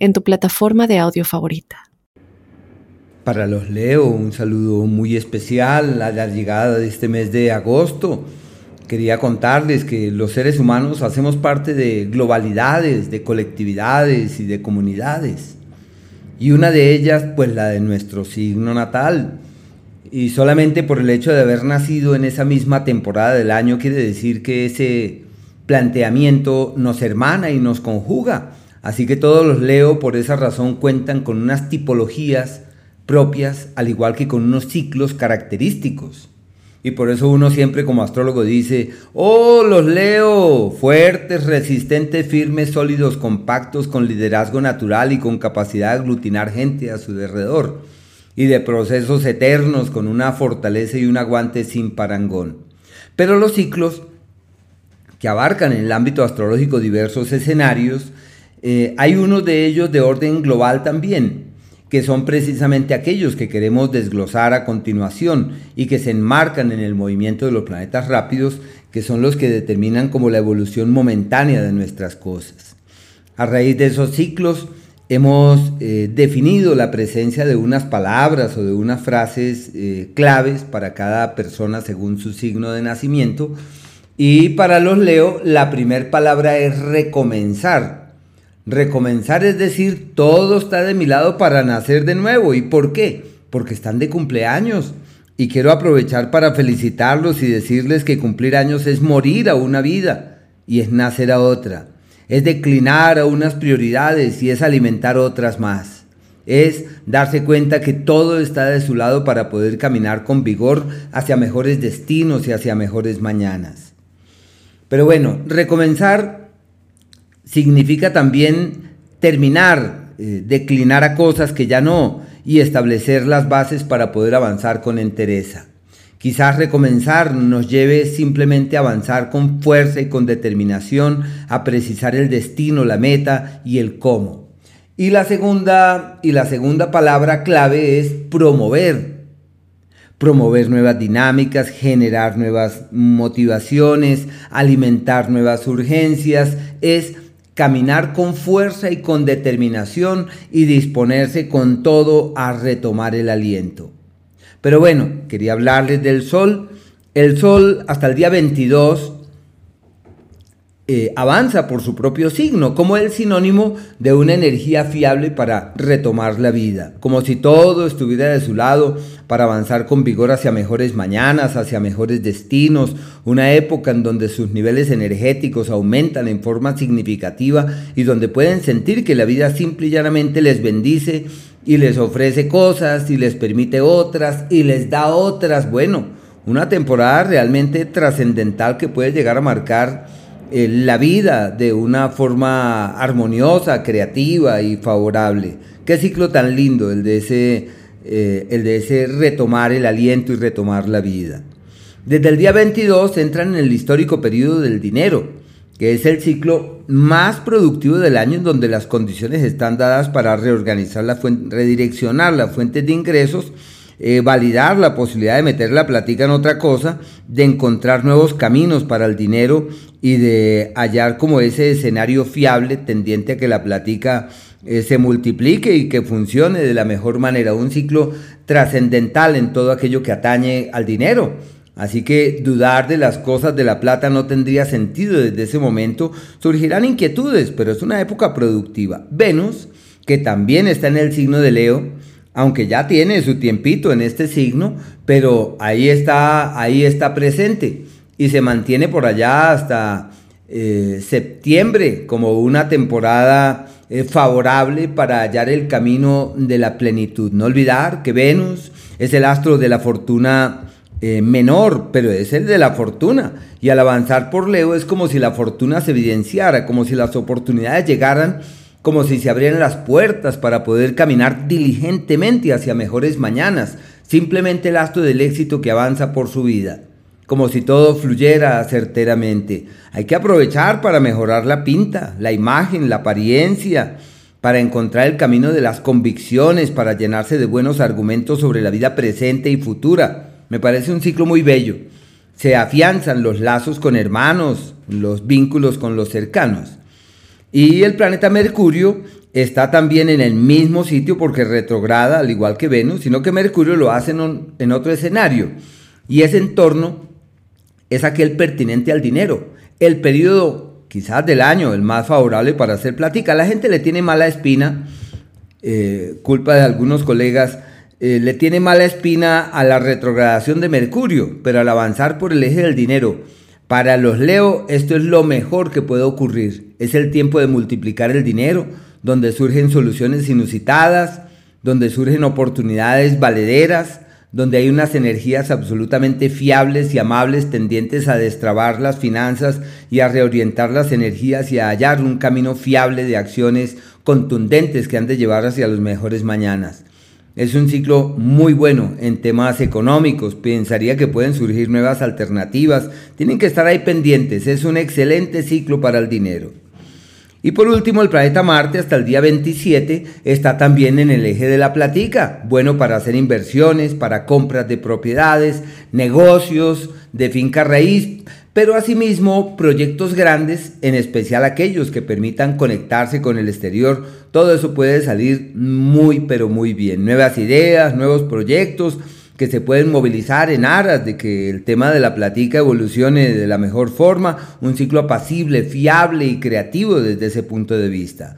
en tu plataforma de audio favorita. Para los Leo, un saludo muy especial a la llegada de este mes de agosto. Quería contarles que los seres humanos hacemos parte de globalidades, de colectividades y de comunidades. Y una de ellas, pues la de nuestro signo natal. Y solamente por el hecho de haber nacido en esa misma temporada del año quiere decir que ese planteamiento nos hermana y nos conjuga Así que todos los Leo por esa razón cuentan con unas tipologías propias, al igual que con unos ciclos característicos. Y por eso uno siempre como astrólogo dice, oh, los leo, fuertes, resistentes, firmes, sólidos, compactos, con liderazgo natural y con capacidad de aglutinar gente a su alrededor. Y de procesos eternos con una fortaleza y un aguante sin parangón. Pero los ciclos, que abarcan en el ámbito astrológico diversos escenarios, eh, hay unos de ellos de orden global también, que son precisamente aquellos que queremos desglosar a continuación y que se enmarcan en el movimiento de los planetas rápidos, que son los que determinan como la evolución momentánea de nuestras cosas. A raíz de esos ciclos hemos eh, definido la presencia de unas palabras o de unas frases eh, claves para cada persona según su signo de nacimiento. Y para los Leo, la primera palabra es recomenzar, Recomenzar es decir, todo está de mi lado para nacer de nuevo. ¿Y por qué? Porque están de cumpleaños. Y quiero aprovechar para felicitarlos y decirles que cumplir años es morir a una vida y es nacer a otra. Es declinar a unas prioridades y es alimentar otras más. Es darse cuenta que todo está de su lado para poder caminar con vigor hacia mejores destinos y hacia mejores mañanas. Pero bueno, recomenzar significa también terminar, eh, declinar a cosas que ya no y establecer las bases para poder avanzar con entereza. Quizás recomenzar nos lleve simplemente a avanzar con fuerza y con determinación, a precisar el destino, la meta y el cómo. Y la segunda, y la segunda palabra clave es promover. Promover nuevas dinámicas, generar nuevas motivaciones, alimentar nuevas urgencias, es caminar con fuerza y con determinación y disponerse con todo a retomar el aliento. Pero bueno, quería hablarles del sol. El sol hasta el día 22 eh, avanza por su propio signo, como el sinónimo de una energía fiable para retomar la vida, como si todo estuviera de su lado para avanzar con vigor hacia mejores mañanas, hacia mejores destinos, una época en donde sus niveles energéticos aumentan en forma significativa y donde pueden sentir que la vida simple y llanamente les bendice y les ofrece cosas y les permite otras y les da otras. Bueno, una temporada realmente trascendental que puede llegar a marcar eh, la vida de una forma armoniosa, creativa y favorable. Qué ciclo tan lindo el de ese, eh, el de ese retomar el aliento y retomar la vida. Desde el día 22 entran en el histórico periodo del dinero, que es el ciclo más productivo del año en donde las condiciones están dadas para reorganizar la fuente, redireccionar las fuentes de ingresos eh, validar la posibilidad de meter la platica en otra cosa, de encontrar nuevos caminos para el dinero y de hallar como ese escenario fiable tendiente a que la platica eh, se multiplique y que funcione de la mejor manera. Un ciclo trascendental en todo aquello que atañe al dinero. Así que dudar de las cosas de la plata no tendría sentido desde ese momento. Surgirán inquietudes, pero es una época productiva. Venus, que también está en el signo de Leo, aunque ya tiene su tiempito en este signo, pero ahí está, ahí está presente y se mantiene por allá hasta eh, septiembre como una temporada eh, favorable para hallar el camino de la plenitud. No olvidar que Venus es el astro de la fortuna eh, menor, pero es el de la fortuna. Y al avanzar por Leo es como si la fortuna se evidenciara, como si las oportunidades llegaran como si se abrieran las puertas para poder caminar diligentemente hacia mejores mañanas, simplemente el astro del éxito que avanza por su vida, como si todo fluyera certeramente. Hay que aprovechar para mejorar la pinta, la imagen, la apariencia, para encontrar el camino de las convicciones, para llenarse de buenos argumentos sobre la vida presente y futura. Me parece un ciclo muy bello. Se afianzan los lazos con hermanos, los vínculos con los cercanos. Y el planeta Mercurio está también en el mismo sitio porque retrograda, al igual que Venus, sino que Mercurio lo hace en, otro escenario. Y ese entorno es aquel pertinente al dinero. El periodo quizás del año, el más favorable para hacer plática. La gente le tiene mala espina, eh, culpa de algunos colegas, eh, le tiene mala espina a la retrogradación de Mercurio, pero al avanzar por el eje del dinero, para los Leo esto es lo mejor que puede ocurrir. Es el tiempo de multiplicar el dinero, donde surgen soluciones inusitadas, donde surgen oportunidades valederas, donde hay unas energías absolutamente fiables y amables tendientes a destrabar las finanzas y a reorientar las energías y a hallar un camino fiable de acciones contundentes que han de llevar hacia los mejores mañanas. Es un ciclo muy bueno en temas económicos. Pensaría que pueden surgir nuevas alternativas. Tienen que estar ahí pendientes. Es un excelente ciclo para el dinero. Y por último, el planeta Marte hasta el día 27 está también en el eje de la platica, bueno para hacer inversiones, para compras de propiedades, negocios, de finca raíz, pero asimismo proyectos grandes, en especial aquellos que permitan conectarse con el exterior, todo eso puede salir muy pero muy bien. Nuevas ideas, nuevos proyectos que se pueden movilizar en aras de que el tema de la platica evolucione de la mejor forma, un ciclo apacible, fiable y creativo desde ese punto de vista.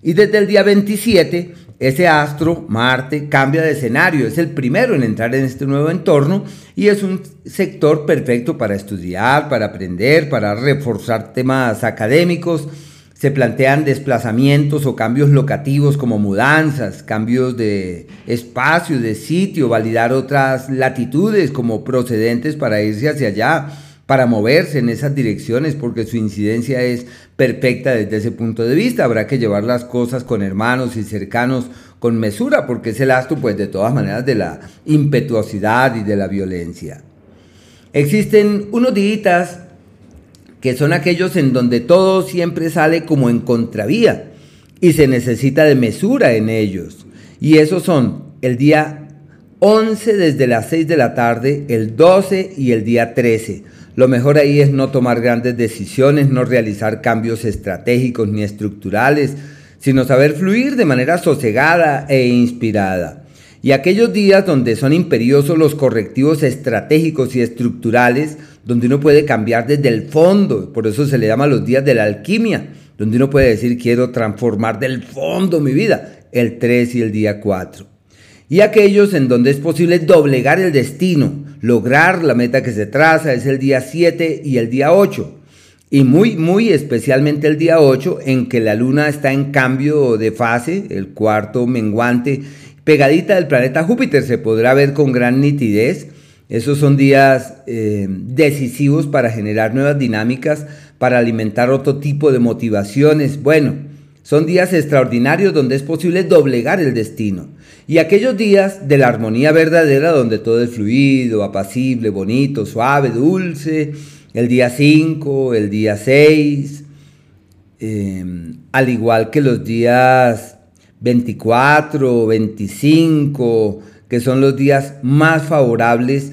Y desde el día 27 ese astro, Marte, cambia de escenario, es el primero en entrar en este nuevo entorno y es un sector perfecto para estudiar, para aprender, para reforzar temas académicos. Se plantean desplazamientos o cambios locativos como mudanzas, cambios de espacio, de sitio, validar otras latitudes como procedentes para irse hacia allá para moverse en esas direcciones porque su incidencia es perfecta desde ese punto de vista. Habrá que llevar las cosas con hermanos y cercanos con mesura porque es el astro pues de todas maneras de la impetuosidad y de la violencia. Existen unos días que son aquellos en donde todo siempre sale como en contravía y se necesita de mesura en ellos. Y esos son el día 11 desde las 6 de la tarde, el 12 y el día 13 lo mejor ahí es no tomar grandes decisiones, no realizar cambios estratégicos ni estructurales, sino saber fluir de manera sosegada e inspirada. Y aquellos días donde son imperiosos los correctivos estratégicos y estructurales, donde uno puede cambiar desde el fondo, por eso se le llama los días de la alquimia, donde uno puede decir quiero transformar del fondo mi vida, el 3 y el día 4. Y aquellos en donde es posible doblegar el destino, lograr la meta que se traza es el día 7 y el día 8. Y muy, muy especialmente el día 8 en que la luna está en cambio de fase, el cuarto menguante, pegadita del planeta Júpiter, se podrá ver con gran nitidez. Esos son días eh, decisivos para generar nuevas dinámicas, para alimentar otro tipo de motivaciones. Bueno, son días extraordinarios donde es posible doblegar el destino. Y aquellos días de la armonía verdadera donde todo es fluido, apacible, bonito, suave, dulce, el día 5, el día 6, em, al igual que los días 24, 25, que son los días más favorables